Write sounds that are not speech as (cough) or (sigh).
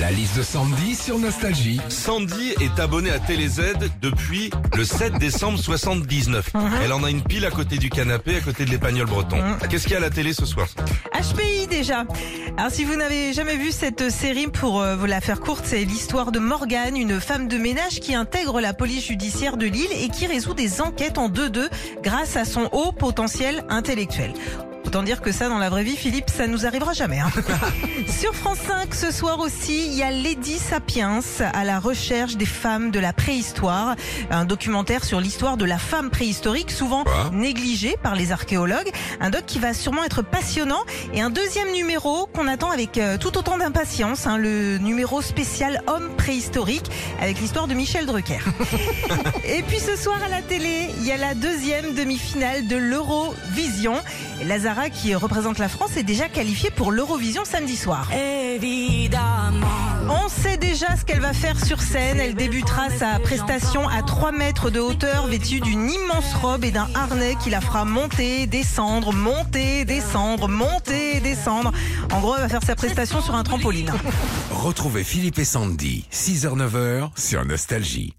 La liste de Sandy sur Nostalgie. Sandy est abonnée à TéléZ depuis le 7 décembre 79. Elle en a une pile à côté du canapé, à côté de l'épagnol breton. Qu'est-ce qu'il y a à la télé ce soir HPI déjà. Alors si vous n'avez jamais vu cette série, pour euh, vous la faire courte, c'est l'histoire de Morgane, une femme de ménage qui intègre la police judiciaire de Lille et qui résout des enquêtes en 2-2 grâce à son haut potentiel intellectuel. Autant dire que ça, dans la vraie vie, Philippe, ça nous arrivera jamais. hein. (laughs) Sur France 5, ce soir aussi, il y a Lady Sapiens à la recherche des femmes de la préhistoire. Un documentaire sur l'histoire de la femme préhistorique, souvent Quoi? négligée par les archéologues. Un doc qui va sûrement être passionnant. Et un deuxième numéro qu'on attend avec euh, tout autant d'impatience, hein, le numéro spécial homme préhistorique avec l'histoire de Michel Drucker. (laughs) Et puis ce soir à la télé, il y a la deuxième demi-finale de l'Eurovision. Et Qui représente la France, est déjà qualifiée pour l'Eurovision samedi soir. On sait déjà ce qu'elle va faire sur scène. Elle débutera sa prestation à 3 mètres de hauteur, vêtue d'une immense robe et d'un harnais qui la fera monter, descendre, monter, descendre, monter, descendre. En gros, elle va faire sa prestation sur un trampoline. Retrouvez Philippe et Sandy, 6h-9h sur Nostalgie.